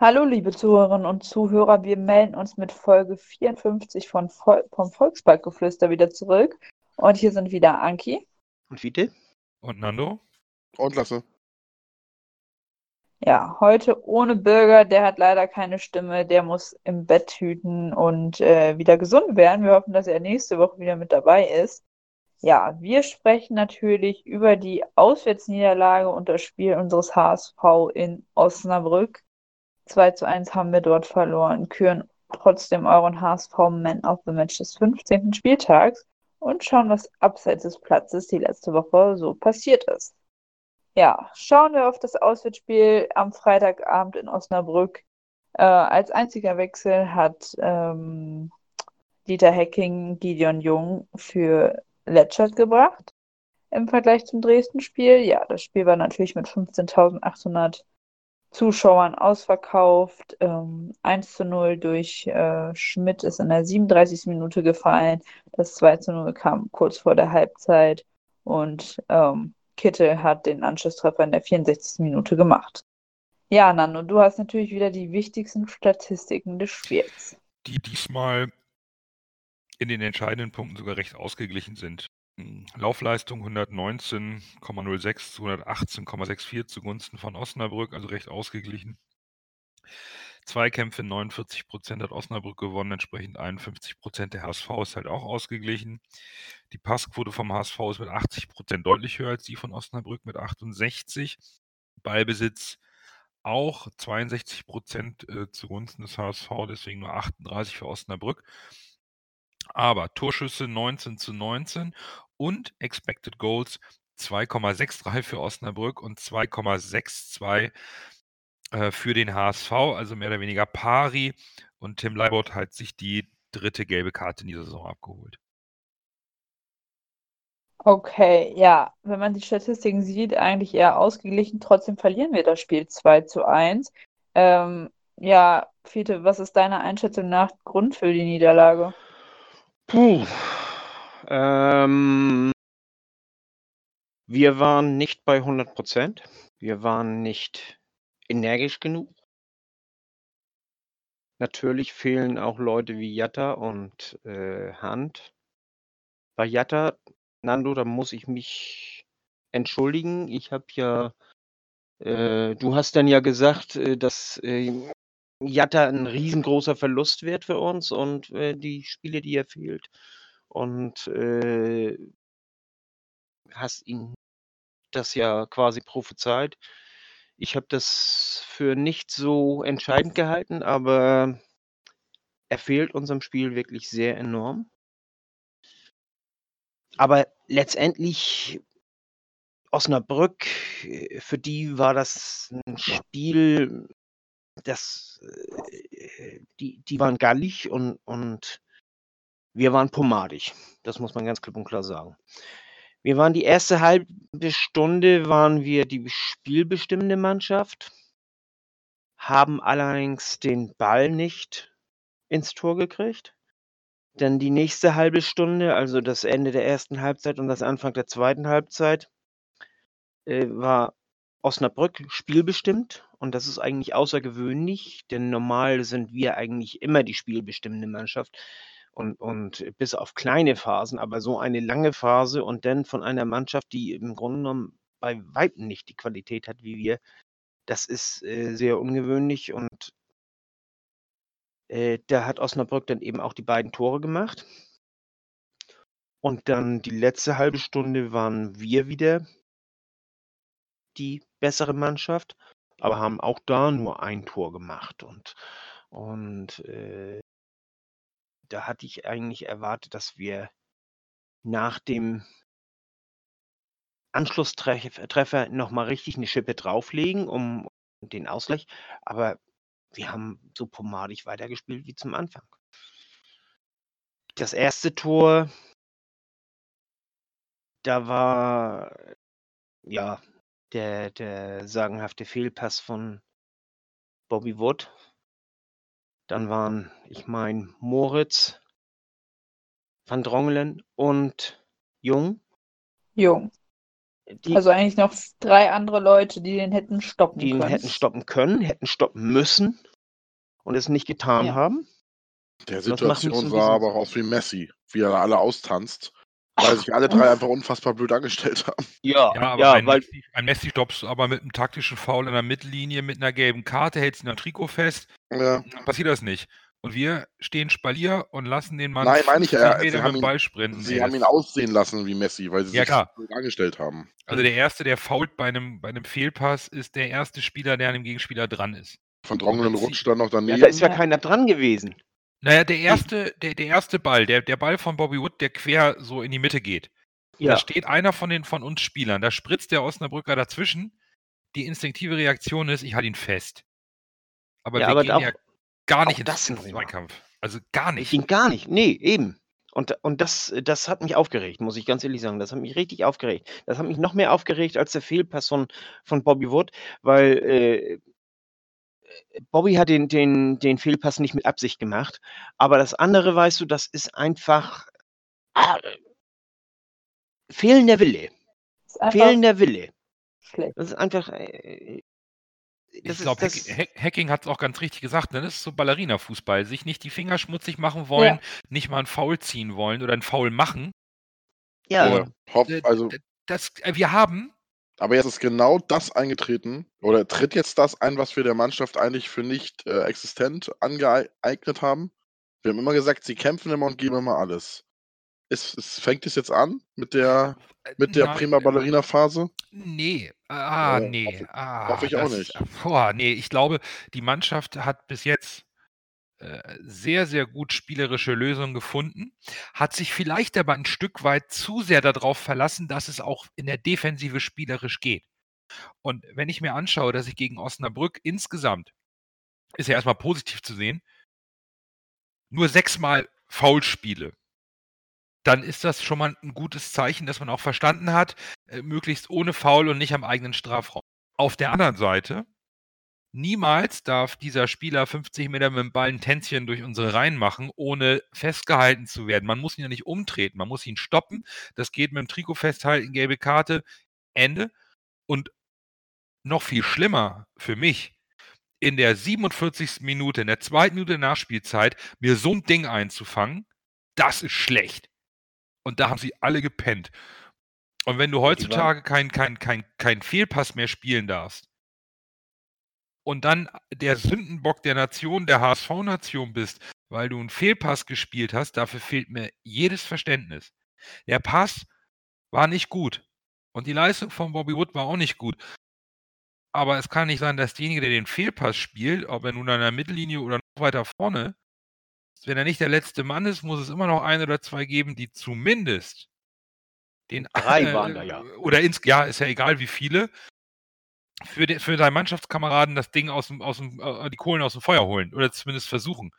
Hallo, liebe Zuhörerinnen und Zuhörer, wir melden uns mit Folge 54 von Vol vom Volksparkgeflüster wieder zurück. Und hier sind wieder Anki. Und Vite? Und Nando? Und Lasse. Ja, heute ohne Bürger, der hat leider keine Stimme, der muss im Bett hüten und äh, wieder gesund werden. Wir hoffen, dass er nächste Woche wieder mit dabei ist. Ja, wir sprechen natürlich über die Auswärtsniederlage und das Spiel unseres HSV in Osnabrück. 2 zu 1 haben wir dort verloren, küren trotzdem euren HSV Man of the Match des 15. Spieltags und schauen, was abseits des Platzes die letzte Woche so passiert ist. Ja, schauen wir auf das Auswärtsspiel am Freitagabend in Osnabrück. Äh, als einziger Wechsel hat ähm, Dieter Hecking Gideon Jung für Letschert gebracht im Vergleich zum Dresden-Spiel. Ja, das Spiel war natürlich mit 15.800 Zuschauern ausverkauft. Ähm, 1 zu 0 durch äh, Schmidt ist in der 37. Minute gefallen. Das 2 zu 0 kam kurz vor der Halbzeit und ähm, Kittel hat den Anschlusstreffer in der 64. Minute gemacht. Ja, Nando, du hast natürlich wieder die wichtigsten Statistiken des Spiels. Die diesmal in den entscheidenden Punkten sogar recht ausgeglichen sind. Laufleistung 119,06 zu 118,64 zugunsten von Osnabrück, also recht ausgeglichen. Zweikämpfe 49 Prozent hat Osnabrück gewonnen, entsprechend 51 Prozent der HSV ist halt auch ausgeglichen. Die Passquote vom HSV ist mit 80 Prozent deutlich höher als die von Osnabrück mit 68. Ballbesitz auch 62 Prozent äh, zugunsten des HSV, deswegen nur 38 für Osnabrück. Aber Torschüsse 19 zu 19 und Expected Goals 2,63 für Osnabrück und 2,62 äh, für den HSV, also mehr oder weniger pari. Und Tim Leibold hat sich die dritte gelbe Karte in dieser Saison abgeholt. Okay, ja, wenn man die Statistiken sieht, eigentlich eher ausgeglichen. Trotzdem verlieren wir das Spiel 2 zu 1. Ähm, ja, Fiete, was ist deiner Einschätzung nach Grund für die Niederlage? Puh. Ähm, wir waren nicht bei 100 Prozent. Wir waren nicht energisch genug. Natürlich fehlen auch Leute wie Jatta und äh, Hand. Bei Jatta, Nando, da muss ich mich entschuldigen. Ich habe ja, äh, du hast dann ja gesagt, äh, dass äh, Jatta ein riesengroßer Verlust wird für uns und äh, die Spiele, die er fehlt. Und äh, hast ihn das ja quasi prophezeit. Ich habe das für nicht so entscheidend gehalten, aber er fehlt unserem Spiel wirklich sehr enorm. Aber letztendlich Osnabrück, äh, für die war das ein Spiel, das, äh, die, die waren gallig und, und wir waren pomadig. Das muss man ganz klipp und klar sagen. Wir waren die erste halbe Stunde waren wir die spielbestimmende Mannschaft, haben allerdings den Ball nicht ins Tor gekriegt. Dann die nächste halbe Stunde, also das Ende der ersten Halbzeit und das Anfang der zweiten Halbzeit, äh, war Osnabrück spielbestimmt und das ist eigentlich außergewöhnlich, denn normal sind wir eigentlich immer die spielbestimmende Mannschaft und, und bis auf kleine Phasen, aber so eine lange Phase und dann von einer Mannschaft, die im Grunde genommen bei Weitem nicht die Qualität hat wie wir, das ist äh, sehr ungewöhnlich und äh, da hat Osnabrück dann eben auch die beiden Tore gemacht. Und dann die letzte halbe Stunde waren wir wieder die bessere Mannschaft, aber haben auch da nur ein Tor gemacht. Und, und äh, da hatte ich eigentlich erwartet, dass wir nach dem Anschlusstreffer nochmal richtig eine Schippe drauflegen, um den Ausgleich. Aber wir haben so pomadig weitergespielt wie zum Anfang. das erste Tor, da war ja der, der sagenhafte Fehlpass von Bobby Wood. Dann waren, ich meine, Moritz, Van Drongelen und Jung. Jung. Die, Also eigentlich noch drei andere Leute, die den hätten stoppen die ihn können. hätten stoppen können, hätten stoppen müssen und es nicht getan Ja. haben. Der Situation bisschen- aber auch aus wie Messi, wie er alle austanzt, weil sich alle drei einfach unfassbar blöd angestellt haben. Ja, Ja, aber ja, ein, weil Messi, ein Messi stoppst du aber mit einem taktischen Foul in der Mittellinie, mit einer gelben Karte, hältst ihn am Trikot fest, Ja. dann passiert das nicht. Und wir stehen Spalier und lassen den Mann Nein, meine ich 50 ja, sie haben mit dem ihn- Ball sprinten. Sie haben ihn aussehen lassen wie Messi, weil sie Ja, sich klar. blöd angestellt haben. Also der Erste, der fault bei einem, bei einem Fehlpass, ist der erste Spieler, der an dem Gegenspieler dran ist. Von Drongelen rutscht dann noch ja, daneben. da ist ja Ja. keiner dran gewesen. Naja, der erste, der, der erste Ball, der, der Ball von Bobby Wood, der quer so in die Mitte geht. Da steht einer von den von uns Spielern, da spritzt der Osnabrücker dazwischen. Die instinktive Reaktion ist, ich halte ihn fest. Aber Ja, wir aber gehen auch- ja gar nicht ins. Zweikampf. Also gar nicht. ging gar nicht. Nee, eben. Und, und das, das hat mich aufgeregt, muss ich ganz ehrlich sagen. Das hat mich richtig aufgeregt. Das hat mich noch mehr aufgeregt als der Fehlpass von, von Bobby Wood, weil äh, Bobby hat den, den, den Fehlpass nicht mit Absicht gemacht. Aber das andere, weißt du, das ist einfach ah, fehlender Wille. Fehlender Wille. schlecht. Das ist einfach. Äh, Ich das ist- glaube, Hacking hat es auch ganz richtig gesagt. Ne? Das ist so Ballerina-Fußball. Sich nicht die Finger schmutzig machen wollen, nicht mal einen Foul ziehen wollen oder einen Foul machen. ja, Ja, hopp, Äh, also, Das, äh, wir haben, aber jetzt ist genau das eingetreten, oder tritt jetzt das ein, was wir der Mannschaft eigentlich für nicht äh, existent angeeignet haben. Wir haben immer gesagt, sie kämpfen immer und geben immer alles. Es, es fängt es jetzt an mit der, äh, mit der na, prima Ballerina-Phase? Nee, ah, Ja, nee. hoffe- ah, hoffe ich auch das- nicht. Boah, nee, ich glaube, die Mannschaft hat bis jetzt sehr, sehr gut spielerische Lösungen gefunden, hat sich vielleicht aber ein Stück weit zu sehr darauf verlassen, dass es auch in der Defensive spielerisch geht. Und wenn ich mir anschaue, dass ich gegen Osnabrück insgesamt, ist ja erstmal positiv zu sehen, nur sechsmal Foul spiele, dann ist das schon mal ein gutes Zeichen, dass man auch verstanden hat, äh, möglichst ohne Foul und nicht am eigenen Strafraum. Auf der anderen Seite, niemals darf dieser Spieler 50 Meter mit dem Ball ein Tänzchen durch unsere Reihen machen, ohne festgehalten zu werden. Man muss ihn ja nicht umtreten, man muss ihn stoppen. Das geht mit dem Trikot festhalten, gelbe Karte, Ende. Und noch viel schlimmer für mich, in der 47. Minute, in der zweiten Minute der Nachspielzeit, mir so ein Ding einzufangen, das ist schlecht. Und da haben sie alle gepennt. Und wenn du heutzutage keinen kein, kein, kein Fehlpass mehr spielen darfst und dann der Sündenbock der Nation, der HSV-Nation bist, weil du einen Fehlpass gespielt hast, dafür fehlt mir jedes Verständnis. Der Pass war nicht gut. Und die Leistung von Bobby Wood war auch nicht gut. Aber es kann nicht sein, dass derjenige, der den Fehlpass spielt, ob er nun an der Mittellinie oder noch weiter vorne, wenn er nicht der letzte Mann ist, muss es immer noch ein oder zwei geben, die zumindest den Drei waren da ja. Oder ins, ja, ist ja egal wie viele, für, den, für deinen Mannschaftskameraden das Ding aus dem, aus dem, äh, die Kohlen aus dem Feuer holen. Oder zumindest versuchen.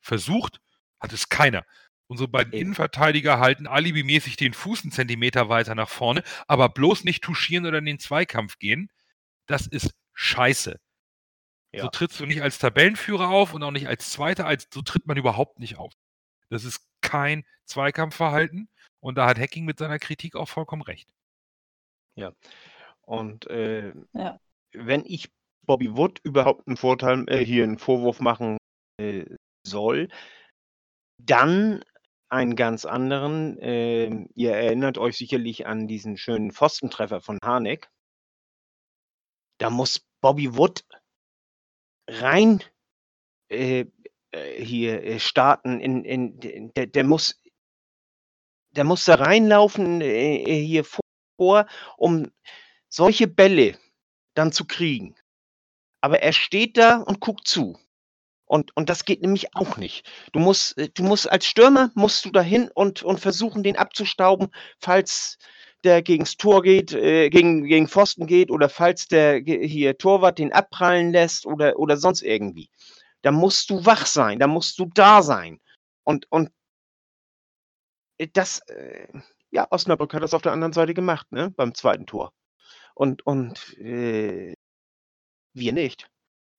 Versucht hat es keiner. Unsere beiden Eben. Innenverteidiger halten alibimäßig den Fuß einen Zentimeter weiter nach vorne, aber bloß nicht touchieren oder in den Zweikampf gehen. Das ist scheiße. Ja. So trittst du nicht als Tabellenführer auf und auch nicht als Zweiter, als so tritt man überhaupt nicht auf. Das ist kein Zweikampfverhalten und da hat Hacking mit seiner Kritik auch vollkommen recht. Und äh, Ja. wenn ich Bobby Wood überhaupt einen Vorteil, äh, hier einen Vorwurf machen äh, soll, dann einen ganz anderen. ähm, ihr erinnert euch sicherlich an diesen schönen Pfostentreffer von Harnik. Da muss Bobby Wood rein äh, äh, hier äh, starten. In, in, in, der, der muss der muss da reinlaufen äh, äh, hier vor, um solche Bälle dann zu kriegen. Aber er steht da und guckt zu. Und, und das geht nämlich auch nicht. Du musst, äh, du musst als Stürmer musst du dahin und, und versuchen, den abzustauben, falls der gegens Tor geht, äh, gegen, gegen Pfosten geht oder falls der hier Torwart den abprallen lässt oder, oder sonst irgendwie. Da musst du wach sein, da musst du da sein. Und, und das, äh, ja, Osnabrück hat das auf der anderen Seite gemacht, ne, beim zweiten Tor. Und, und äh, wir nicht.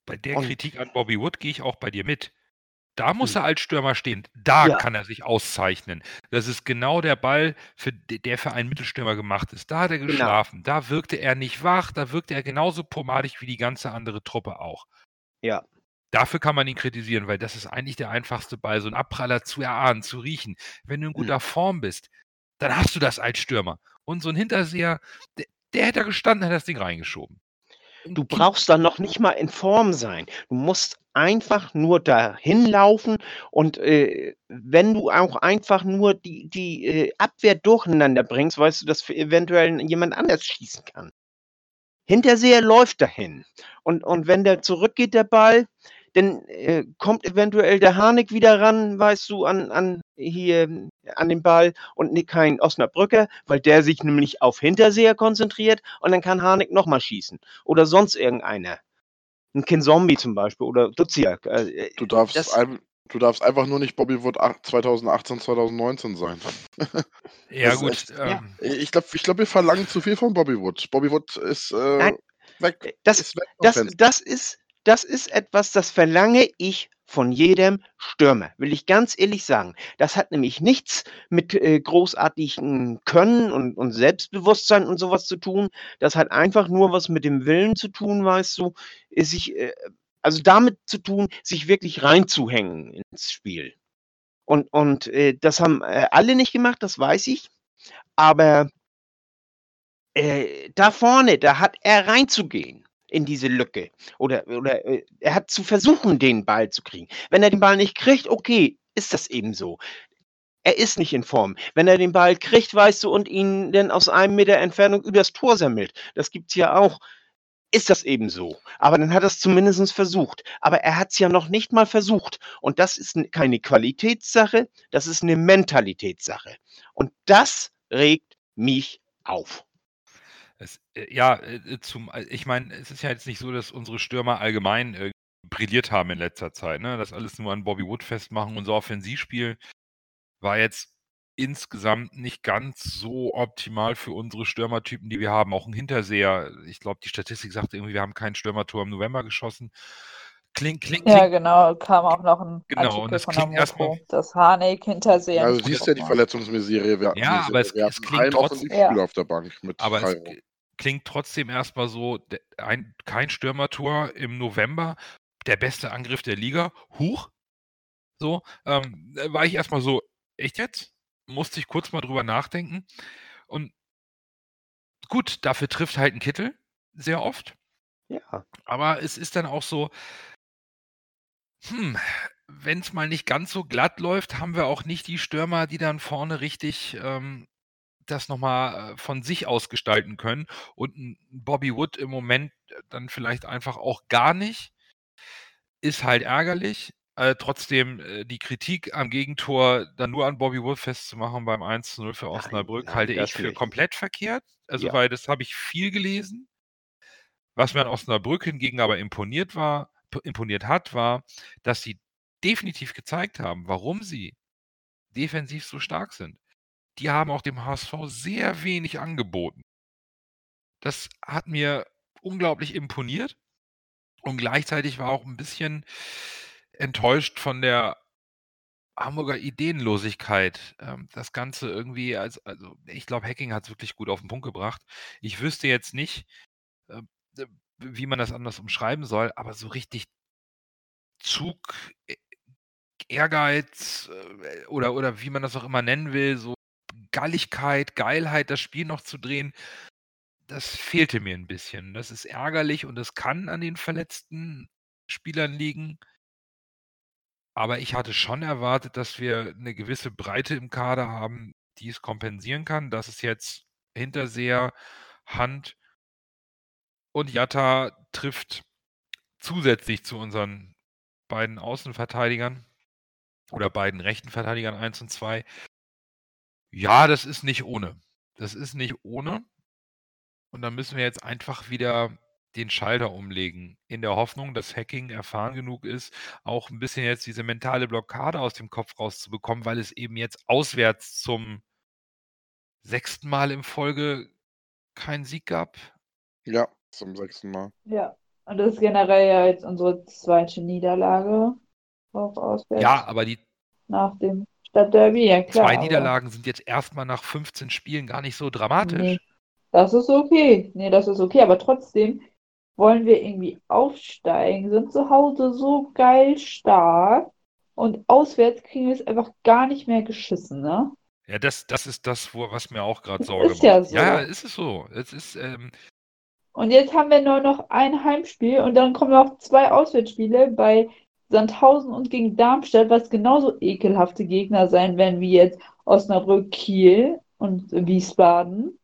Bei der Und- Kritik an Bobby Wood gehe ich auch bei dir mit. Da muss Hm. er als Stürmer stehen. Da Ja. kann er sich auszeichnen. Das ist genau der Ball, für, der für einen Mittelstürmer gemacht ist. Da hat er Genau. geschlafen. Da wirkte er nicht wach. Da wirkte er genauso pomadig wie die ganze andere Truppe auch. Ja. Dafür kann man ihn kritisieren, weil das ist eigentlich der einfachste Ball, so ein Abpraller zu erahnen, zu riechen. Wenn du in guter Form bist, dann hast du das als Stürmer. Und so ein Hinterseher, der, der hätte da gestanden, hätte das Ding reingeschoben. Du brauchst dann noch nicht mal in Form sein. Du musst einfach nur dahin laufen und äh, wenn du auch einfach nur die, die äh, Abwehr durcheinander bringst, weißt du, dass eventuell jemand anders schießen kann. Hinterseher läuft dahin und, und wenn der zurückgeht, der Ball, dann äh, kommt eventuell der Harnik wieder ran, weißt du, an, an hier an den Ball und nicht kein Osnabrücker, weil der sich nämlich auf Hinterseher konzentriert und dann kann Harnik nochmal schießen oder sonst irgendeiner. Ein Kin Zombie zum Beispiel oder Duziak. Äh, Du darfst, das- ein, du darfst einfach nur nicht Bobby Wood ach- 2018, 2019 sein. Ja, gut. echt- ja. ähm, Ich glaube, ich glaub, wir verlangen zu viel von Bobby Wood. Bobby Wood ist äh, Nein. weg. das, ist weg das, das, ist, das ist etwas, das verlange ich von jedem Stürmer, will ich ganz ehrlich sagen. Das hat nämlich nichts mit äh, großartigem Können und, und Selbstbewusstsein und sowas zu tun. Das hat einfach nur was mit dem Willen zu tun, weißt du, äh, sich, äh, also damit zu tun, sich wirklich reinzuhängen ins Spiel. Und, und äh, das haben äh, alle nicht gemacht, das weiß ich. Aber äh, da vorne, da hat er reinzugehen in diese Lücke. Oder, oder äh, er hat zu versuchen, den Ball zu kriegen. Wenn er den Ball nicht kriegt, okay, ist das eben so. Er ist nicht in Form. Wenn er den Ball kriegt, weißt du, und ihn dann aus einem Meter Entfernung übers Tor sammelt, das gibt's ja auch, ist das eben so. Aber dann hat er es zumindest versucht. Aber er hat es ja noch nicht mal versucht. Und das ist keine Qualitätssache, das ist eine Mentalitätssache. Und das regt mich auf. Es, äh, ja, äh, zum, äh, ich meine, es ist ja jetzt nicht so, dass unsere Stürmer allgemein äh, brilliert haben in letzter Zeit. Ne? Das alles nur an Bobby Wood festmachen. Unser Offensivspiel war jetzt insgesamt nicht ganz so optimal für unsere Stürmertypen, die wir haben. Auch ein Hinterseher. Ich glaube, die Statistik sagt irgendwie, wir haben kein Stürmertor im November geschossen. Klingt, klingt, Ja, klingt. genau, kam auch noch ein Genau, Artikel und das von der klingt erstmal- dass Harnik hintersehen. Also, du siehst ja die Verletzungsmiserie. Wir, Ja, aber es- wir es hatten klingt trotzdem- Ja. auf der Bank mit Aber es klingt trotzdem erstmal so, ein, kein Stürmertor im November, der beste Angriff der Liga, huch. So, ähm, da war ich erstmal so, echt jetzt? Musste ich kurz mal drüber nachdenken. Und gut, dafür trifft halt ein Kittel sehr oft. Ja. Aber es ist dann auch so, hm, wenn es mal nicht ganz so glatt läuft, haben wir auch nicht die Stürmer, die dann vorne richtig ähm, das nochmal äh, von sich aus gestalten können. Und ein Bobby Wood im Moment äh, dann vielleicht einfach auch gar nicht. Ist halt ärgerlich. Äh, trotzdem äh, die Kritik am Gegentor dann nur an Bobby Wood festzumachen beim 1 0 für Nein, Osnabrück nein, halte das ich für nicht. komplett verkehrt. Also, Ja. weil das habe ich viel gelesen. Was mir an Osnabrück hingegen aber imponiert war, imponiert hat, war, dass sie definitiv gezeigt haben, warum sie defensiv so stark sind. Die haben auch dem HSV sehr wenig angeboten. Das hat mir unglaublich imponiert und gleichzeitig war auch ein bisschen enttäuscht von der Hamburger Ideenlosigkeit. Ähm, das Ganze irgendwie, als, also ich glaube, Hacking hat es wirklich gut auf den Punkt gebracht. Ich wüsste jetzt nicht, äh, äh, wie man das anders umschreiben soll, aber so richtig Zug, E- Ehrgeiz äh, oder, oder wie man das auch immer nennen will, so Galligkeit, Geilheit, das Spiel noch zu drehen, das fehlte mir ein bisschen. Das ist ärgerlich und es kann an den verletzten Spielern liegen. Aber ich hatte schon erwartet, dass wir eine gewisse Breite im Kader haben, die es kompensieren kann. Das ist jetzt Hinterseher, Hand und Jatta trifft zusätzlich zu unseren beiden Außenverteidigern oder beiden rechten Verteidigern 1 und 2. Ja, das ist nicht ohne. Das ist nicht ohne. Und dann müssen wir jetzt einfach wieder den Schalter umlegen, in der Hoffnung, dass Hacking erfahren genug ist, auch ein bisschen jetzt diese mentale Blockade aus dem Kopf rauszubekommen, weil es eben jetzt auswärts zum sechsten Mal in Folge keinen Sieg gab. Ja, zum sechsten Mal. Ja, und das ist generell ja jetzt unsere zweite Niederlage auch auswärts Ja, aber die nach dem Stadtderby, ja klar. zwei Niederlagen sind jetzt erstmal nach 15 Spielen gar nicht so dramatisch. nee, das ist okay. Nee, das ist okay, aber trotzdem wollen wir irgendwie aufsteigen, sind zu Hause so geil stark und auswärts kriegen wir es einfach gar nicht mehr geschissen, ne? Ja, das, das ist das, was mir auch gerade Sorge ist ja macht. so. Ja, ist es so. Es ist, ähm, Und jetzt haben wir nur noch ein Heimspiel und dann kommen noch zwei Auswärtsspiele bei Sandhausen und gegen Darmstadt, was genauso ekelhafte Gegner sein werden wie jetzt Osnabrück, Kiel und Wiesbaden.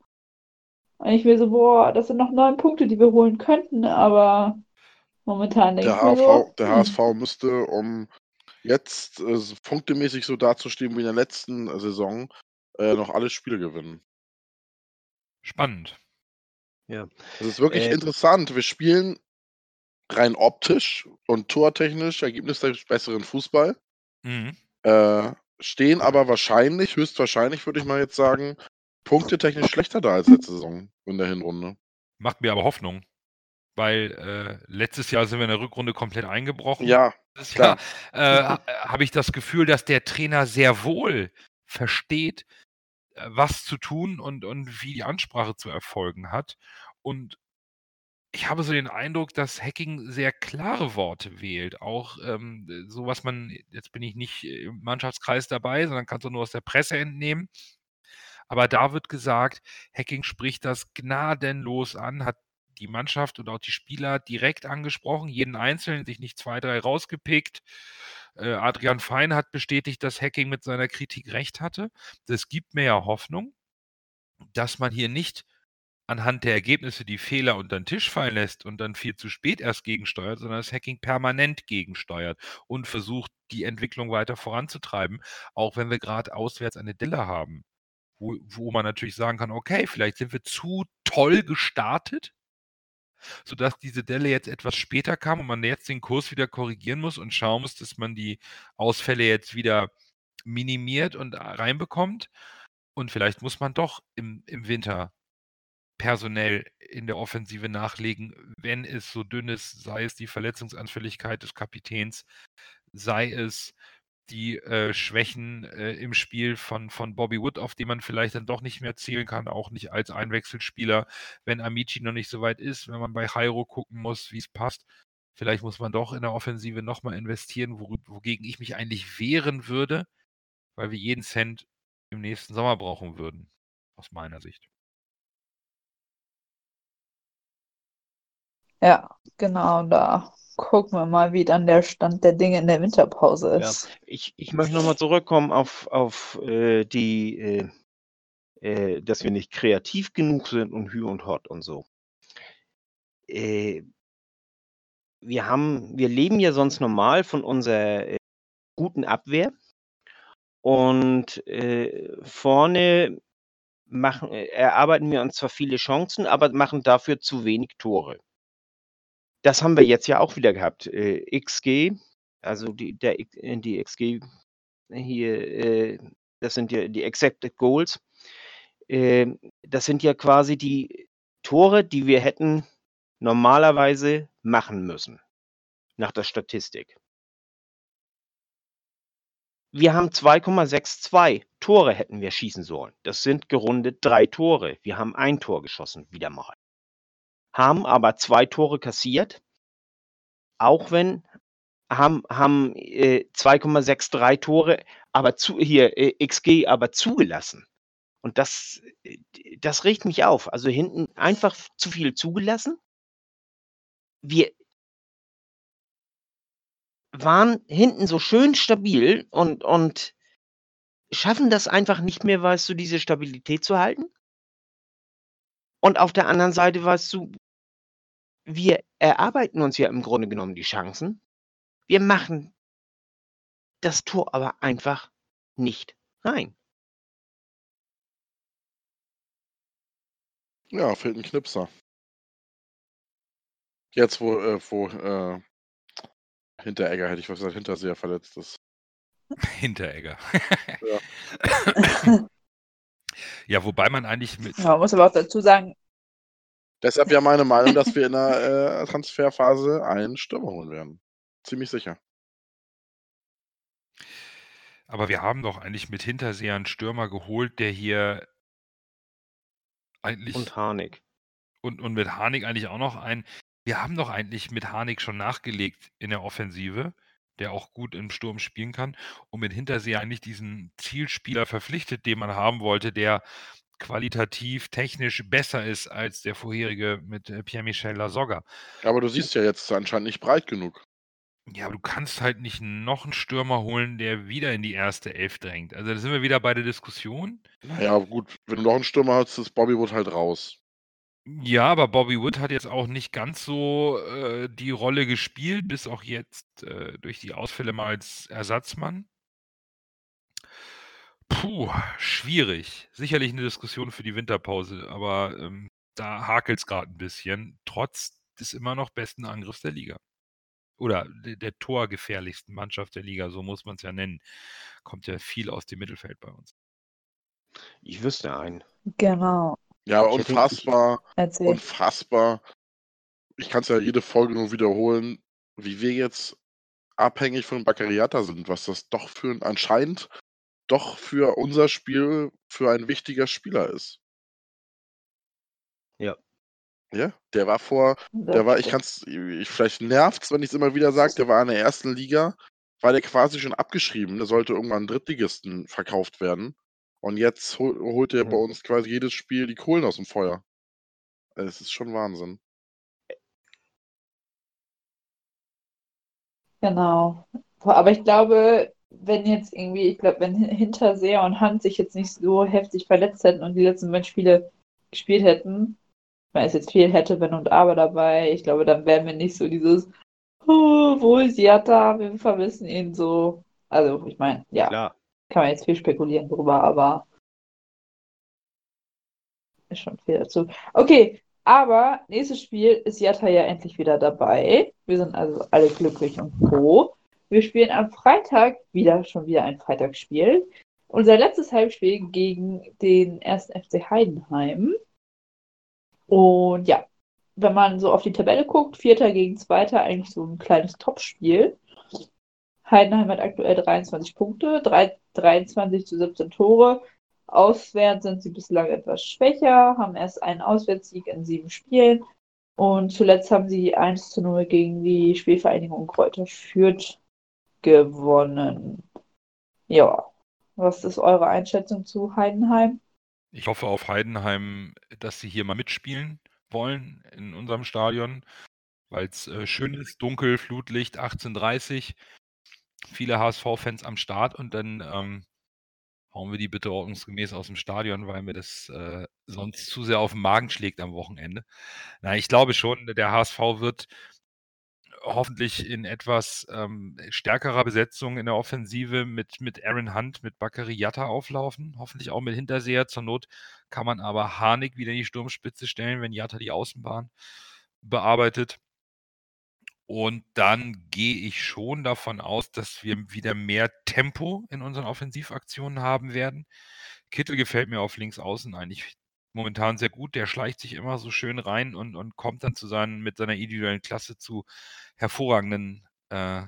Und ich will so, boah, das sind noch neun Punkte, die wir holen könnten, aber momentan denke Der ich mir HSV, so, der hm, HSV müsste, um jetzt äh, so punktemäßig so dazustehen wie in der letzten Saison, äh, noch alle Spiele gewinnen. spannend. Ja. Es ist wirklich Äh, interessant. Wir spielen rein optisch und tortechnisch ergebnistechnisch besseren Fußball, Mhm. äh, stehen aber wahrscheinlich, höchstwahrscheinlich würde ich mal jetzt sagen, punktetechnisch schlechter da als letzte Saison in der Hinrunde. Macht mir aber Hoffnung. Weil äh, letztes Jahr sind wir in der Rückrunde komplett eingebrochen. Ja, Jahr klar. äh, ha- habe ich das Gefühl, dass der Trainer sehr wohl versteht, äh, was zu tun und, und wie die Ansprache zu erfolgen hat. Und ich habe so den Eindruck, dass Hacking sehr klare Worte wählt. Auch ähm, so, was man, jetzt bin ich nicht im Mannschaftskreis dabei, sondern kannst du nur aus der Presse entnehmen. Aber da wird gesagt, Hacking spricht das gnadenlos an, hat die Mannschaft und auch die Spieler direkt angesprochen, jeden Einzelnen, sich nicht zwei, drei rausgepickt. Äh, Adrian Fein hat bestätigt, dass Hacking mit seiner Kritik recht hatte. Das gibt mir ja Hoffnung, dass man hier nicht anhand der Ergebnisse die Fehler unter den Tisch fallen lässt und dann viel zu spät erst gegensteuert, sondern das Hacking permanent gegensteuert und versucht, die Entwicklung weiter voranzutreiben, auch wenn wir gerade auswärts eine Dille haben, wo, wo man natürlich sagen kann, okay, vielleicht sind wir zu toll gestartet, sodass diese Delle jetzt etwas später kam und man jetzt den Kurs wieder korrigieren muss und schauen muss, dass man die Ausfälle jetzt wieder minimiert und reinbekommt. Und vielleicht muss man doch im, im Winter personell in der Offensive nachlegen, wenn es so dünn ist, sei es die Verletzungsanfälligkeit des Kapitäns, sei es die äh, Schwächen äh, im Spiel von, von Bobby Wood, auf die man vielleicht dann doch nicht mehr zählen kann, auch nicht als Einwechselspieler, wenn Amici noch nicht so weit ist, wenn man bei Jairo gucken muss, wie es passt. Vielleicht muss man doch in der Offensive nochmal investieren, wo, wogegen ich mich eigentlich wehren würde, weil wir jeden Cent im nächsten Sommer brauchen würden, aus meiner Sicht. Ja, genau, da gucken wir mal, wie dann der Stand der Dinge in der Winterpause Ja, ist. ich, ich möchte nochmal zurückkommen auf, auf äh, die, äh, äh, dass wir nicht kreativ genug sind und Hü und Hot und so. Äh, wir haben, wir leben ja sonst normal von unserer äh, guten Abwehr und äh, vorne machen, erarbeiten wir uns zwar viele Chancen, aber machen dafür zu wenig Tore. Das haben wir jetzt ja auch wieder gehabt. Äh, XG, also die, der, äh, die XG hier, äh, das sind ja die Accepted Goals. Äh, das sind ja quasi die Tore, die wir hätten normalerweise machen müssen, nach der Statistik. Wir haben 2,62 Tore hätten wir schießen sollen. Das sind gerundet drei Tore. Wir haben ein Tor geschossen, wieder mal. Haben aber zwei Tore kassiert, auch wenn haben, haben äh, 2,63 Tore, aber zu, hier äh, XG aber zugelassen. Und das, äh, das regt mich auf. Also hinten einfach zu viel zugelassen. Wir waren hinten so schön stabil und, und schaffen das einfach nicht mehr, weißt du, diese Stabilität zu halten. Und auf der anderen Seite, weißt du, wir erarbeiten uns ja im Grunde genommen die Chancen. Wir machen das Tor aber einfach nicht rein. Ja, fehlt ein Knipser. Jetzt, wo, äh, wo äh, Hinteregger, hätte ich was gesagt, Hinterseher verletzt ist. Hinteregger. Ja. ja, wobei man eigentlich mit. Ja, man muss aber auch dazu sagen, Deshalb ja meine Meinung, dass wir in der äh, Transferphase einen Stürmer holen werden. Ziemlich sicher. Aber wir haben doch eigentlich mit Hinterseher einen Stürmer geholt, der hier eigentlich. Und Harnik. und, und mit Harnik eigentlich auch noch einen. Wir haben doch eigentlich mit Harnik schon nachgelegt in der Offensive, der auch gut im Sturm spielen kann. Und mit Hinterseher eigentlich diesen Zielspieler verpflichtet, den man haben wollte, der qualitativ, technisch besser ist als der vorherige mit äh, Pierre-Michel Lasogga. Aber du siehst ja jetzt anscheinend nicht breit genug. Ja, aber du kannst halt nicht noch einen Stürmer holen, der wieder in die erste Elf drängt. Also da sind wir wieder bei der Diskussion. Naja, gut, wenn du noch einen Stürmer hast, ist Bobby Wood halt raus. Ja, aber Bobby Wood hat jetzt auch nicht ganz so äh, die Rolle gespielt, bis auch jetzt äh, durch die Ausfälle mal als Ersatzmann. Puh, schwierig. Sicherlich eine Diskussion für die Winterpause, aber ähm, da hakelt es gerade ein bisschen, trotz des immer noch besten Angriffs der Liga. Oder der, der torgefährlichsten Mannschaft der Liga, so muss man es ja nennen. Kommt ja viel aus dem Mittelfeld bei uns. Ich wüsste einen. genau, Ja, unfassbar, erzähl. unfassbar. Ich kann es ja jede Folge nur wiederholen, wie wir jetzt abhängig von Baccariata sind, was das doch für ein, anscheinend doch für unser Spiel für ein wichtiger Spieler ist. Ja. Ja, der war vor, der war, ich kann's, ich, vielleicht nervt's, wenn ich es immer wieder sage, der war in der ersten Liga, war der quasi schon abgeschrieben. Der sollte irgendwann Drittligisten verkauft werden. Und jetzt hol, holt er bei uns quasi jedes Spiel die Kohlen aus dem Feuer. Es ist schon Wahnsinn. Genau. Aber ich glaube, wenn jetzt irgendwie, ich glaube, wenn Hin- Hinterseher und Hand sich jetzt nicht so heftig verletzt hätten und die letzten beiden Spiele gespielt hätten, weil es jetzt viel hätte, wenn und aber dabei, ich glaube, dann wären wir nicht so dieses, oh, wo ist Jatta, wir vermissen ihn so. Also, ich meine, ja, Klar. kann man jetzt viel spekulieren drüber, aber ist schon viel dazu. Okay, aber nächstes Spiel ist Jatta ja endlich wieder dabei. Wir sind also alle glücklich und froh. Wir spielen am Freitag wieder schon wieder ein Freitagsspiel. Unser letztes Heimspiel gegen den 1. FC Heidenheim. Und ja, wenn man so auf die Tabelle guckt, Vierter gegen Zweiter, eigentlich so ein kleines Topspiel. Heidenheim hat aktuell 23 Punkte, drei- 23 zu 17 Tore. Auswärts sind sie bislang etwas schwächer, haben erst einen Auswärtssieg in sieben Spielen. Und zuletzt haben sie 1 zu 0 gegen die Spielvereinigung Kräuter Fürth gewonnen. Ja, was ist eure Einschätzung zu Heidenheim? Ich hoffe auf Heidenheim, dass sie hier mal mitspielen wollen in unserem Stadion, weil es äh, schön ist, dunkel, Flutlicht, 18.30 viele HSV-Fans am Start und dann ähm, hauen wir die bitte ordnungsgemäß aus dem Stadion, weil mir das äh, sonst zu sehr auf den Magen schlägt am Wochenende. Na, ich glaube schon, der HSV wird hoffentlich in etwas ähm, stärkerer Besetzung in der Offensive mit, mit Aaron Hunt, mit Bakary Yatta auflaufen. Hoffentlich auch mit Hinterseher. Zur Not kann man aber Harnik wieder in die Sturmspitze stellen, wenn Yatta die Außenbahn bearbeitet. Und dann gehe ich schon davon aus, dass wir wieder mehr Tempo in unseren Offensivaktionen haben werden. Kittel gefällt mir auf links außen eigentlich momentan sehr gut. Der schleicht sich immer so schön rein und, und kommt dann zu seinen, mit seiner individuellen Klasse zu hervorragenden äh,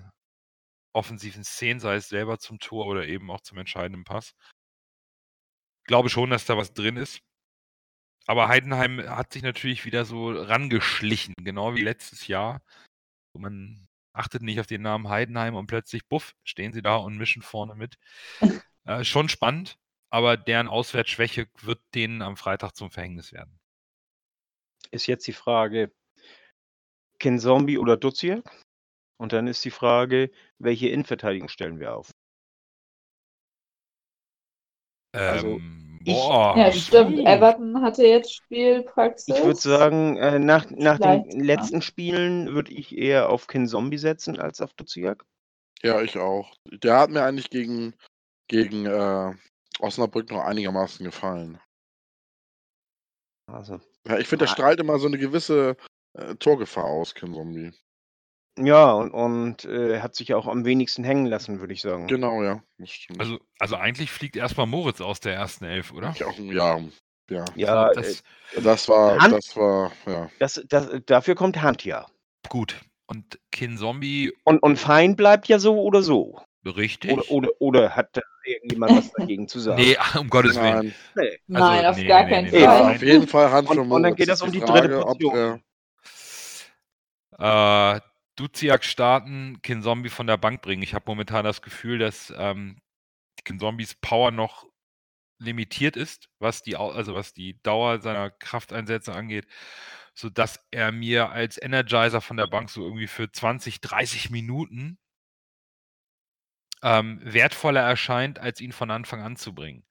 offensiven Szenen, sei es selber zum Tor oder eben auch zum entscheidenden Pass. Glaube schon, dass da was drin ist. Aber Heidenheim hat sich natürlich wieder so rangeschlichen, genau wie letztes Jahr. Man achtet nicht auf den Namen Heidenheim und plötzlich, buff, stehen sie da und mischen vorne mit. Äh, schon spannend, aber deren Auswärtsschwäche wird denen am Freitag zum Verhängnis werden. Ist jetzt die Frage, Kinzombie oder Duziak? Und dann ist die Frage, welche Innenverteidigung stellen wir auf? Also, Ähm, ich- boah, Ja, stimmt. puh. Everton hatte jetzt Spielpraxis. Ich würde sagen, äh, nach, nach den ja. letzten Spielen würde ich eher auf Kinzombie setzen als auf Duziak. Ja, ich auch. Der hat mir eigentlich gegen, gegen äh, Osnabrück noch einigermaßen gefallen. Also, Ja, ich finde, der Ah. strahlt immer so eine gewisse äh, Torgefahr aus, Ken Zombie. Ja, und, und äh, hat sich auch am wenigsten hängen lassen, würde ich sagen. Genau, ja. Das stimmt. Also, also eigentlich fliegt erstmal Moritz aus der ersten Elf, oder? ja, ja, ja. Ja, Also äh, das, Das war, Hand- das war, ja. das, das, dafür kommt Hand ja. gut. Und Kin Zombie, Und, und Fein bleibt ja so oder so. Richtig? Oder, oder, oder hat da irgendjemand was dagegen zu sagen? nee, um Gottes Willen. Nein, Nee. Nein, auf nee, gar nee, keinen nee, nee, ja, Fall. nein. auf jeden Fall Hand Und- und dann geht das um die die dritte Frage, ob er- Äh, Duziak starten, Kin Zombie von der Bank bringen. Ich habe momentan das Gefühl, dass ähm, Kin Zombies Power noch limitiert ist, was die, also was die Dauer seiner Krafteinsätze angeht, sodass er mir als Energizer von der Bank so irgendwie für 20, 30 Minuten ähm, wertvoller erscheint, als ihn von Anfang an zu bringen.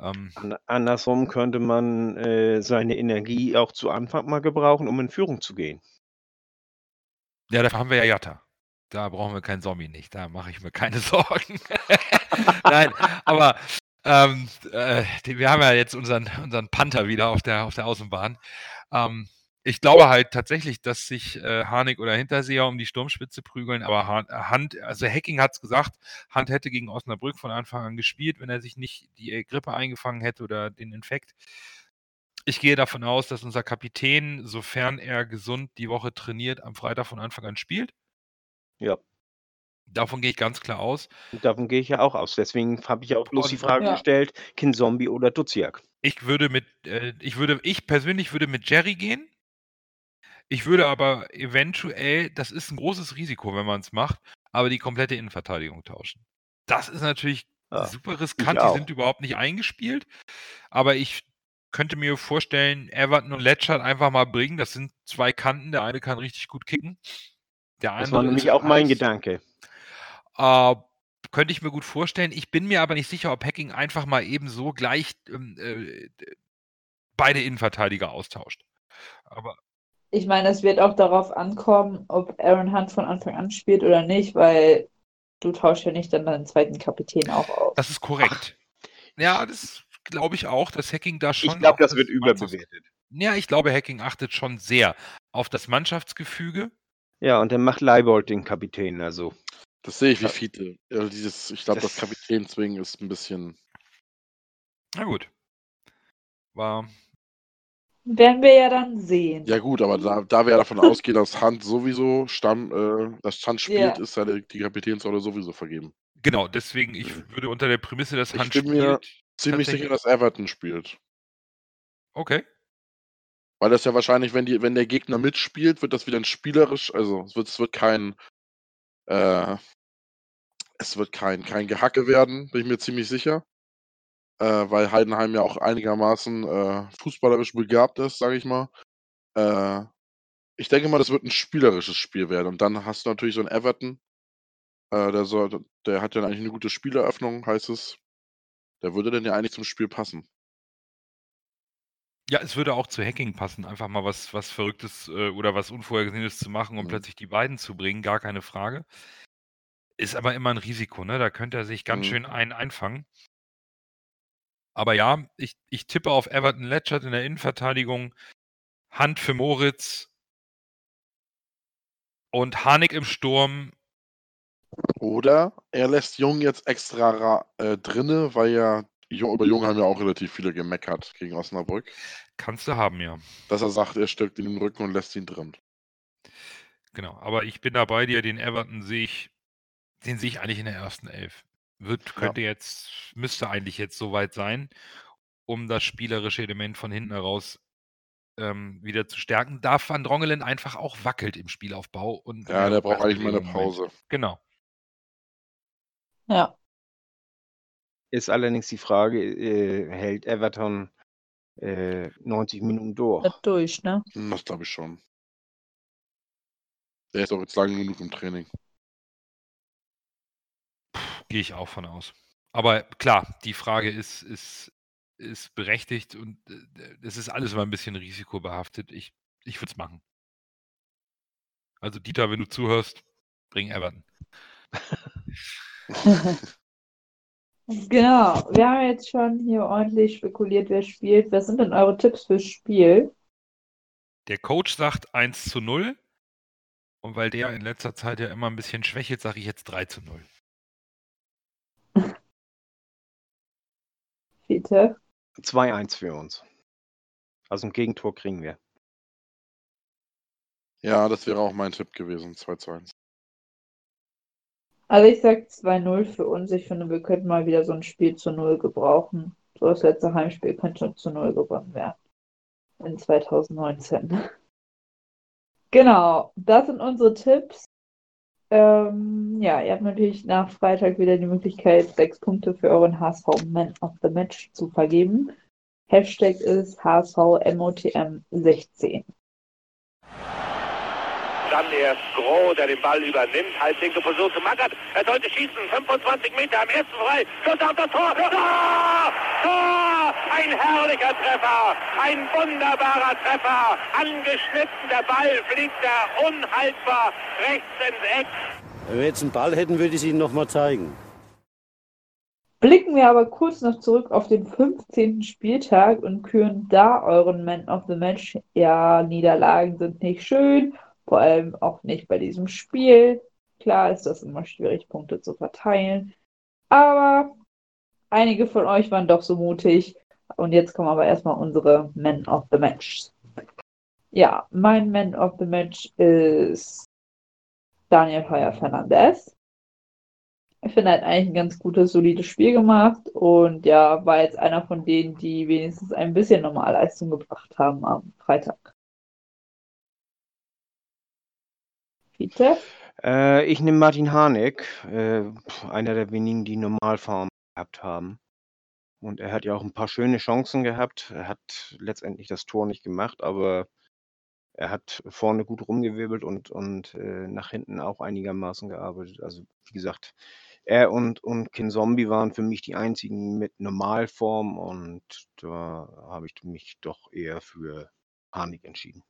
Ähm, An- Andersrum könnte man äh, seine Energie auch zu Anfang mal gebrauchen, um in Führung zu gehen. Ja, dafür haben wir ja Jatta. Da brauchen wir keinen Zombie nicht. Da mache ich mir keine Sorgen. Nein, aber ähm, äh, die, wir haben ja jetzt unseren, unseren Panther wieder auf der, auf der Außenbahn. Ähm, ich glaube halt tatsächlich, dass sich äh, Harnik oder Hinterseher um die Sturmspitze prügeln, aber Han- Hand, also Hacking hat es gesagt, Hand hätte gegen Osnabrück von Anfang an gespielt, wenn er sich nicht die äh, Grippe eingefangen hätte oder den Infekt. Ich gehe davon aus, dass unser Kapitän, sofern er gesund die Woche trainiert, am Freitag von Anfang an spielt. Ja. Davon gehe ich ganz klar aus. Und davon gehe ich ja auch aus. Deswegen habe ich auch bloß die Frage Ja. gestellt, Kin Zombie oder Duziak. Ich würde mit, äh, ich würde, ich persönlich würde mit Jerry gehen. Ich würde aber eventuell, das ist ein großes Risiko, wenn man es macht, aber die komplette Innenverteidigung tauschen. Das ist natürlich Ja, super riskant. Die sind überhaupt nicht eingespielt. Aber ich könnte mir vorstellen, Everton und Letchert einfach mal bringen. Das sind zwei Kanten. Der eine kann richtig gut kicken. Der Das war nämlich auch mein. Gedanke. Äh, könnte ich mir gut vorstellen. Ich bin mir aber nicht sicher, ob Hacking einfach mal eben so gleich ähm, äh, beide Innenverteidiger austauscht. Aber Ich meine, es wird auch darauf ankommen, ob Aaron Hunt von Anfang an spielt oder nicht, weil du tauschst ja nicht dann deinen zweiten Kapitän auch aus. das ist korrekt. Ja, das glaube ich auch, dass Hacking da schon. Ich glaube, das wird überbewertet. Ja, ich glaube, Hacking achtet schon sehr auf das Mannschaftsgefüge. Ja, und dann macht Leibold den Kapitän. Also, Das sehe ich wie. Fiete. Dieses, ich glaube, das, Das- Kapitänswing ist ein bisschen. Na gut. War. Werden wir ja dann sehen. Ja, gut, aber da, da wir ja davon ausgehen, dass Hand sowieso Stamm, äh, das Hand spielt, Ja. ist ja die, Kapitänsrolle sowieso vergeben. Genau, deswegen, ich würde unter der Prämisse, dass Ich Hand bin mir- spielt. Ziemlich sicher, dass Everton spielt. Okay. Weil das ja wahrscheinlich, wenn, die, wenn der Gegner mitspielt, wird das wieder ein spielerisch, also es wird, es wird kein, äh, es wird kein, kein Gehacke werden, bin ich mir ziemlich sicher. Äh, weil Heidenheim ja auch einigermaßen äh, fußballerisch begabt ist, sage ich mal. Äh, ich denke mal, das wird ein spielerisches Spiel werden. Und dann hast du natürlich so einen Everton, äh, der, soll, der hat ja eigentlich eine gute Spieleröffnung, heißt es. Der würde dann ja eigentlich zum Spiel passen. Ja, es würde auch zu Hacking passen, einfach mal was, was Verrücktes äh, oder was Unvorhergesehenes zu machen und Mhm. plötzlich die beiden zu bringen, gar keine Frage. Ist aber immer ein Risiko, ne? Da könnte er sich ganz Mhm. schön einen einfangen. Aber ja, ich, ich tippe auf Everton Letchert in der Innenverteidigung, Hand für Moritz und Harnik im Sturm. Oder er lässt Jung jetzt extra ra- äh, drinne, weil ja über Jung haben ja auch relativ viele gemeckert gegen Osnabrück, Kannst du haben, ja. dass er sagt, er stärkt ihn im Rücken und lässt ihn drin. Genau. Aber ich bin da bei dir, den Everton sehe ich, den sehe ich eigentlich in der ersten Elf. Wird, könnte jetzt, müsste eigentlich jetzt soweit sein, um das spielerische Element von hinten heraus ähm, wieder zu stärken. Da Van Drongelen einfach auch wackelt im Spielaufbau. Und Ja, der braucht eigentlich mal eine. Pause. Genau. Ja. ist allerdings die Frage, äh, hält Everton äh, 90 Minuten durch? Nicht durch, ne? Hm, Das glaube ich schon. Der ist auch jetzt lange genug im Training. Gehe ich auch von aus. Aber klar, die Frage ist, ist, ist berechtigt und äh, es ist alles immer ein bisschen risikobehaftet. Ich, ich würde es machen. Also Dieter, wenn du zuhörst, bring Everton. Genau. Wir haben jetzt schon hier ordentlich spekuliert, wer spielt. Was sind denn eure Tipps fürs Spiel? Der Coach sagt 1 zu 0. Und weil der in letzter Zeit ja immer ein bisschen schwächelt, sage ich jetzt 3 zu 0. Bitte. 2-1 für uns. Also ein Gegentor kriegen wir. Ja, das wäre auch mein Tipp gewesen. 2 zu 1. Also ich sag 2-0 für uns. Ich finde, wir könnten mal wieder so ein Spiel zu 0 gebrauchen. So das letzte Heimspiel könnte schon zu 0 gewonnen werden. In 2019. Genau, das sind unsere Tipps. Ähm, ja, ihr habt natürlich nach Freitag wieder die Möglichkeit, sechs Punkte für euren HSV Man of the Match zu vergeben. Hashtag ist HSVMOTM16. Dann erst Groh, der den Ball übernimmt. Halblinke Position zu Magath. Er sollte schießen. 25 Meter am ersten frei. Schuss auf das Tor. Tor! Tor! Ein herrlicher Treffer. Ein wunderbarer Treffer. Angeschnitten. Der Ball fliegt da unhaltbar rechts ins Eck. Wenn wir jetzt einen Ball hätten, würde ich es Ihnen nochmal zeigen. Blicken wir aber kurz noch zurück auf den 15. Spieltag und küren da euren Man of the Match. Ja, Niederlagen sind nicht schön, vor allem auch nicht bei diesem Spiel. Klar ist das immer schwierig, Punkte zu verteilen. Aber einige von euch waren doch so mutig. Und jetzt kommen aber erstmal unsere Men of the Match. Ja, mein Man of the Match ist Daniel Heuer Fernandez. Ich finde, er hat eigentlich ein ganz gutes, solides Spiel gemacht und ja, war jetzt einer von denen, die wenigstens ein bisschen Normalleistung gebracht haben am Freitag. Bitte? Äh, ich nehme Martin Harnik, äh, einer der wenigen, die Normalform gehabt haben. Und er hat ja auch ein paar schöne Chancen gehabt. Er hat letztendlich das Tor nicht gemacht, aber er hat vorne gut rumgewirbelt und, und äh, nach hinten auch einigermaßen gearbeitet. Also wie gesagt, er und, und Kin Zombie waren für mich die einzigen mit Normalform und da habe ich mich doch eher für Harnik entschieden.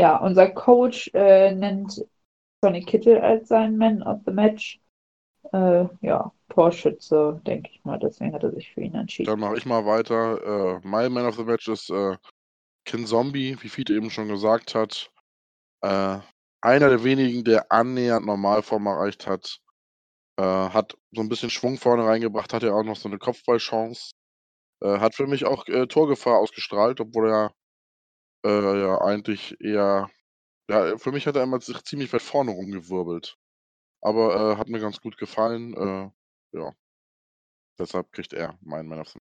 Ja, unser Coach äh, nennt Sonny Kittel als seinen Man of the Match. Äh, ja, Torschütze, denke ich mal. Deswegen hat er sich für ihn entschieden. Dann mache ich mal weiter. Äh, mein Man of the Match ist äh, Kin Zombie, wie Fiete eben schon gesagt hat. Äh, einer der wenigen, der annähernd Normalform erreicht hat. Äh, hat so ein bisschen Schwung vorne reingebracht, hat ja auch noch so eine Kopfballchance. Äh, hat für mich auch Torgefahr ausgestrahlt, obwohl er äh, ja eigentlich eher. Ja, für mich hat er immer sich ziemlich weit vorne rumgewirbelt. Aber äh, hat mir ganz gut gefallen. Äh, ja. Deshalb kriegt er meinen Man of the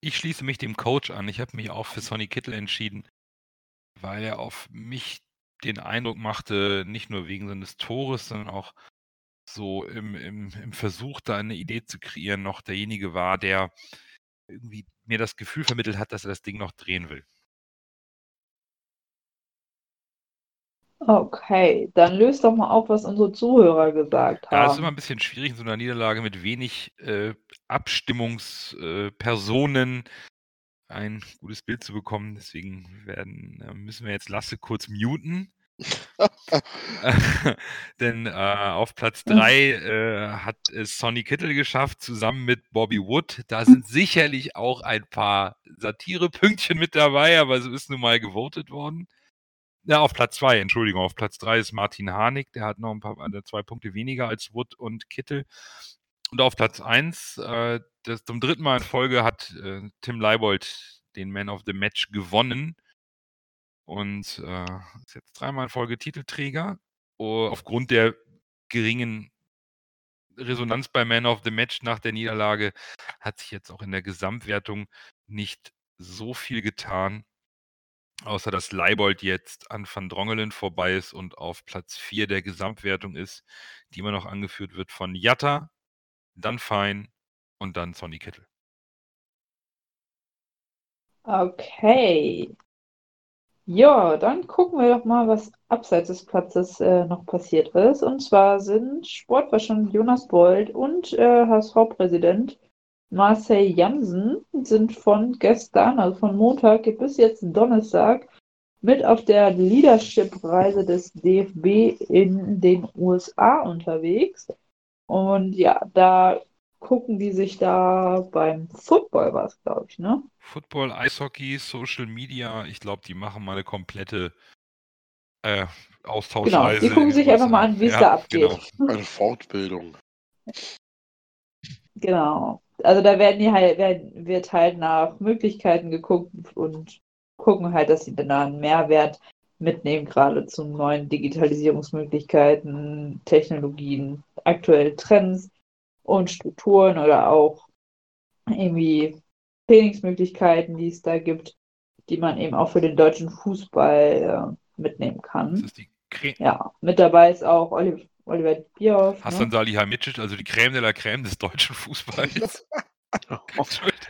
Ich schließe mich dem Coach an. Ich habe mich auch für Sonny Kittel entschieden, weil er auf mich den Eindruck machte, nicht nur wegen seines Tores, sondern auch so im, im, im Versuch, da eine Idee zu kreieren, noch derjenige war, der irgendwie mir das Gefühl vermittelt hat, dass er das Ding noch drehen will. Okay, dann löst doch mal auf, was unsere Zuhörer gesagt Ja, es ist haben. immer ein bisschen schwierig in so einer Niederlage mit wenig äh, Abstimmungspersonen ein gutes Bild zu bekommen. Deswegen werden, äh, müssen wir jetzt Lasse kurz muten. Denn äh, auf Platz 3 äh, hat es Sonny Kittel geschafft, zusammen mit Bobby Wood. Da sind sicherlich auch ein paar Satire-Pünktchen mit dabei, aber es ist nun mal gewotet worden. Ja, auf Platz 2, Entschuldigung, auf Platz 3 ist Martin Harnik, der hat noch ein paar äh, zwei Punkte weniger als Wood und Kittel. Und auf Platz 1, äh, das, zum dritten Mal in Folge, hat äh, Tim Leibold den Man of the Match gewonnen und äh, ist jetzt dreimal in Folge Titelträger. Oh, aufgrund der geringen Resonanz bei Man of the Match nach der Niederlage hat sich jetzt auch in der Gesamtwertung nicht so viel getan, außer dass Leibold jetzt an Van Drongelen vorbei ist und auf Platz 4 der Gesamtwertung ist, die immer noch angeführt wird von Jatta, dann Fein und dann Sonny Kittel. Okay. Ja, dann gucken wir doch mal, was abseits des Platzes äh, noch passiert ist. Und zwar sind Sportverstand Jonas Bold und äh, HSV-Präsident Marcel Jansen sind von gestern, also von Montag bis jetzt Donnerstag, mit auf der Leadership-Reise des DFB in den USA unterwegs. Und ja, da gucken die sich da beim Football was, glaube ich, ne? Football, Eishockey, Social Media, ich glaube, die machen mal eine komplette äh, Genau, Austauschreise. die gucken sich einfach mal an, wie es Ja, da abgeht. Genau. Eine Fortbildung. Genau. Also da werden die halt, werden, wird halt nach Möglichkeiten geguckt und gucken halt, dass sie dann da einen Mehrwert mitnehmen, gerade zu neuen Digitalisierungsmöglichkeiten, Technologien, aktuelle Trends und Strukturen oder auch irgendwie Trainingsmöglichkeiten, die es da gibt, die man eben auch für den deutschen Fußball äh, mitnehmen Das kann. ist die Creme. Ja, mit dabei ist auch Oliver, Oliver Bierhoff. Hassan Ne? Salihamidzic, also die Creme de la Creme des deutschen Fußballs.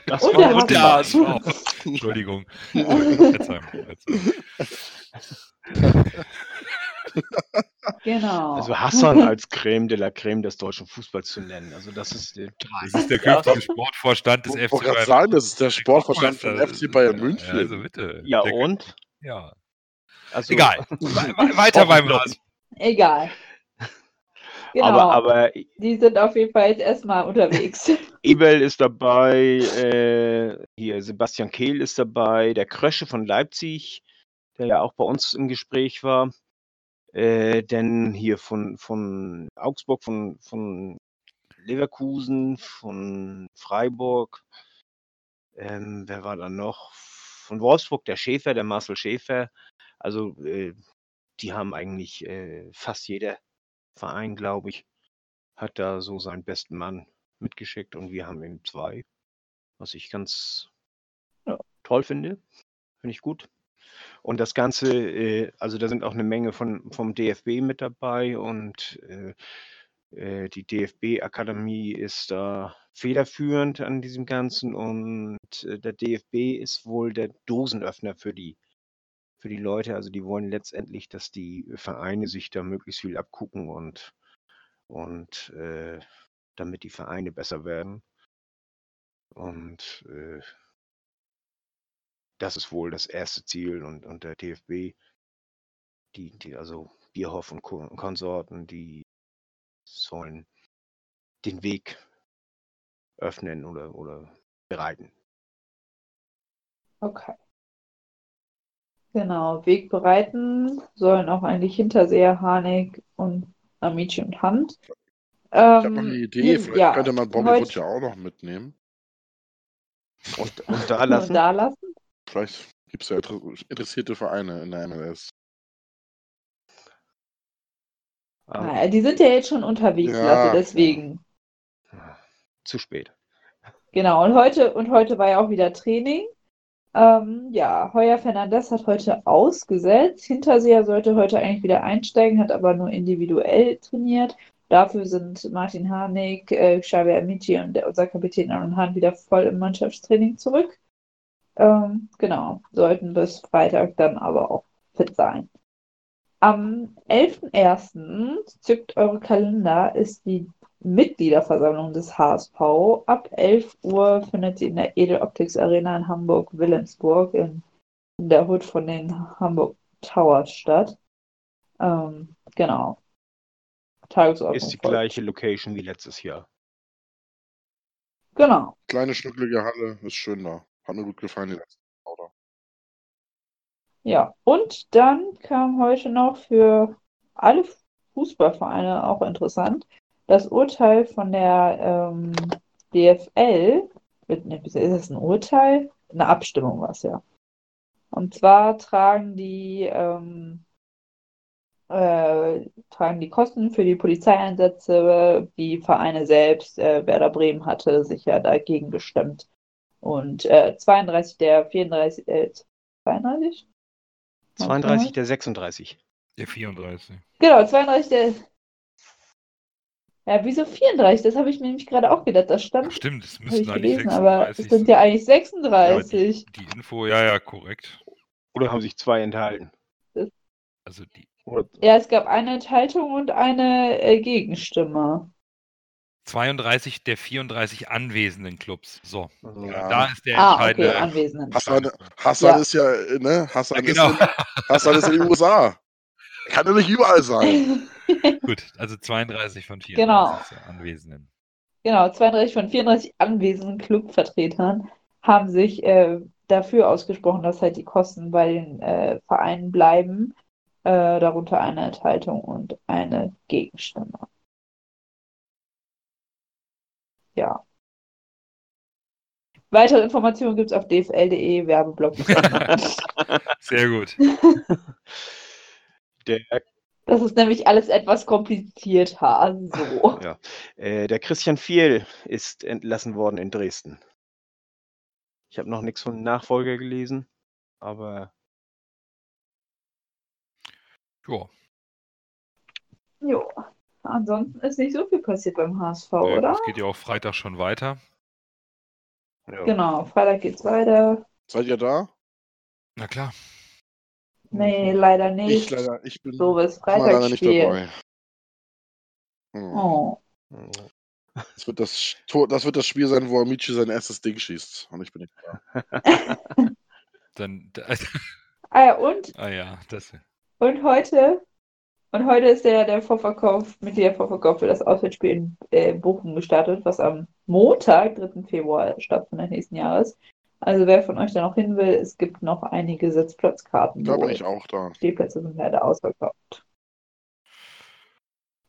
Das Und war der Und der HSV. HSV. Entschuldigung. Genau. Also Hassan als Creme de la Creme des deutschen Fußballs zu nennen. Also das ist äh, Das ist der künftige Sportvorstand des FC Bayern. sagen, das ist der Sportvorstand von Meister. FC Bayern Ja, München. Also bitte. ja Der- und? Ja. Also, Egal. We- we- Weiter beim HSV. Egal. Genau. Aber, aber die sind auf jeden Fall jetzt erstmal unterwegs. Ebel ist dabei, äh, hier Sebastian Kehl ist dabei, der Krösche von Leipzig, der ja auch bei uns im Gespräch war. Äh, denn hier von, von Augsburg, von, von Leverkusen, von Freiburg. Ähm, wer war da noch? Von Wolfsburg, der Schäfer, der Marcel Schäfer. Also äh, die haben eigentlich äh, fast jeder Verein, glaube ich, hat da so seinen besten Mann mitgeschickt und wir haben eben zwei, was ich ganz Ja. toll finde. Finde ich gut. Und das Ganze, äh, also da sind auch eine Menge von, vom DFB mit dabei und äh, äh, die DFB-Akademie ist da federführend an diesem Ganzen und äh, der DFB ist wohl der Dosenöffner für die, für die Leute. Also die wollen letztendlich, dass die Vereine sich da möglichst viel abgucken und, und äh, damit die Vereine besser werden. Und äh, das ist wohl das erste Ziel und, und der DFB, die, die, also Bierhoff und Ko- Konsorten, die sollen den Weg öffnen oder, oder bereiten. Okay. Genau, Weg bereiten sollen auch eigentlich Hinterseher, Harnik und Amici und Hand. Ich habe noch eine Ähm, Idee, hier- vielleicht ja, könnte man Bobby Wood ja auch noch mitnehmen. Und, und da lassen. Und da lassen? Vielleicht gibt es ja inter- interessierte Vereine in der MLS. aber Naja, die sind ja jetzt schon unterwegs, Ja, Lasse, deswegen. zu spät. Genau, und heute, und heute war ja auch wieder Training. Ähm, ja, Heuer Fernandes hat heute ausgesetzt. Hinterseher sollte heute eigentlich wieder einsteigen, hat aber nur individuell trainiert. Dafür sind Martin Harnik, äh, Xavi Amici und der, unser Kapitän Aaron Hahn wieder voll im Mannschaftstraining zurück. Ähm, genau, sollten bis Freitag dann aber auch fit sein. Am 11.01. zückt eure Kalender, ist die Mitgliederversammlung des HSV. Ab 11 Uhr findet sie in der Edel Optics Arena in Hamburg-Wilhelmsburg in, in der Hood von den Hamburg Towers statt. Ähm, genau. Tagesordnung Ist die folgt. gleiche Location wie letztes Jahr. Genau. Kleine, schnucklige Halle, ist schön da. Hat mir gut gefallen, letzten Oder? Ja, und dann kam heute noch für alle Fußballvereine auch interessant das Urteil von der ähm, DFL. Mit- ne, Ist es ein Urteil? Eine Abstimmung war es ja. Und zwar tragen die, ähm, äh, tragen die Kosten für die Polizeieinsätze. Die Vereine selbst, äh, Werder Bremen hatte sich ja dagegen gestimmt. Und äh, 32 der 34, äh, 32? 32 der 36. Der 34. Genau, 32 der. Ja, wieso 34? Das habe ich mir nämlich gerade auch gedacht. Das Ach, stand, stimmt, es ich eigentlich gelesen, aber es 36 sind ja eigentlich Ja, die, 36. die Info, ja, ja, korrekt. Oder haben sich zwei enthalten? Also die Ja, es gab eine Enthaltung und eine äh, Gegenstimme. 32 der 34 anwesenden Clubs. So, also, Ja. da ist der Ah, okay. Anwesenden. Hassan, Hassan Ja. ist ja, ne? Hassan, Ja, genau. ist in, Hassan ist in den USA. Kann ja nicht überall sein. Gut, also 32 von 34 Genau. Anwesenden. Genau, 32 von 34 anwesenden Clubvertretern haben sich äh, dafür ausgesprochen, dass halt die Kosten bei den äh, Vereinen bleiben. Äh, darunter eine Enthaltung und eine Gegenstimme. Ja. Weitere Informationen gibt es auf dfl.de, Werbeblock. Sehr gut. Der, Das ist nämlich alles etwas komplizierter. So. ja, äh, der Christian Fiel ist entlassen worden in Dresden. Ich habe noch nichts von Nachfolger gelesen, aber Ja, Jo. Ansonsten ist nicht so viel passiert beim HSV, äh, oder? es geht ja auch Freitag schon weiter. ja. Genau, Freitag geht's weiter. Seid ihr da? Na klar. Nee, leider Ich nicht. leider, ich bin So bis mal leider nicht dabei. Hm. Oh. Das, wird das, Tor- das wird das Spiel sein, wo Amici sein erstes Ding schießt. Und ich bin nicht da. Dann, Ah ja, und, ah ja, das. und heute, und heute ist der, der Vorverkauf, mit der Vorverkauf für das Auswärtsspiel in äh, Bochum gestartet, was am Montag, 3. Februar stattfindet nächsten Jahres. Also wer von euch da noch hin will, es gibt noch einige Sitzplatzkarten. Da bin ich auch da. Stehplätze sind leider ausverkauft.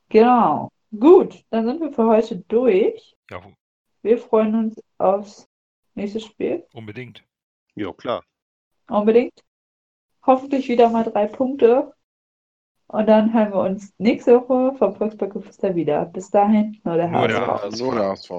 Genau. Gut, dann sind wir für heute durch. Ja, Wir freuen uns aufs nächste Spiel. unbedingt. ja, klar. Unbedingt. Hoffentlich wieder mal drei Punkte. Und dann hören wir uns nächste Woche vom Volkspark Geflüster wieder. Bis dahin, nur der Nur der HSV. Nur der HSV.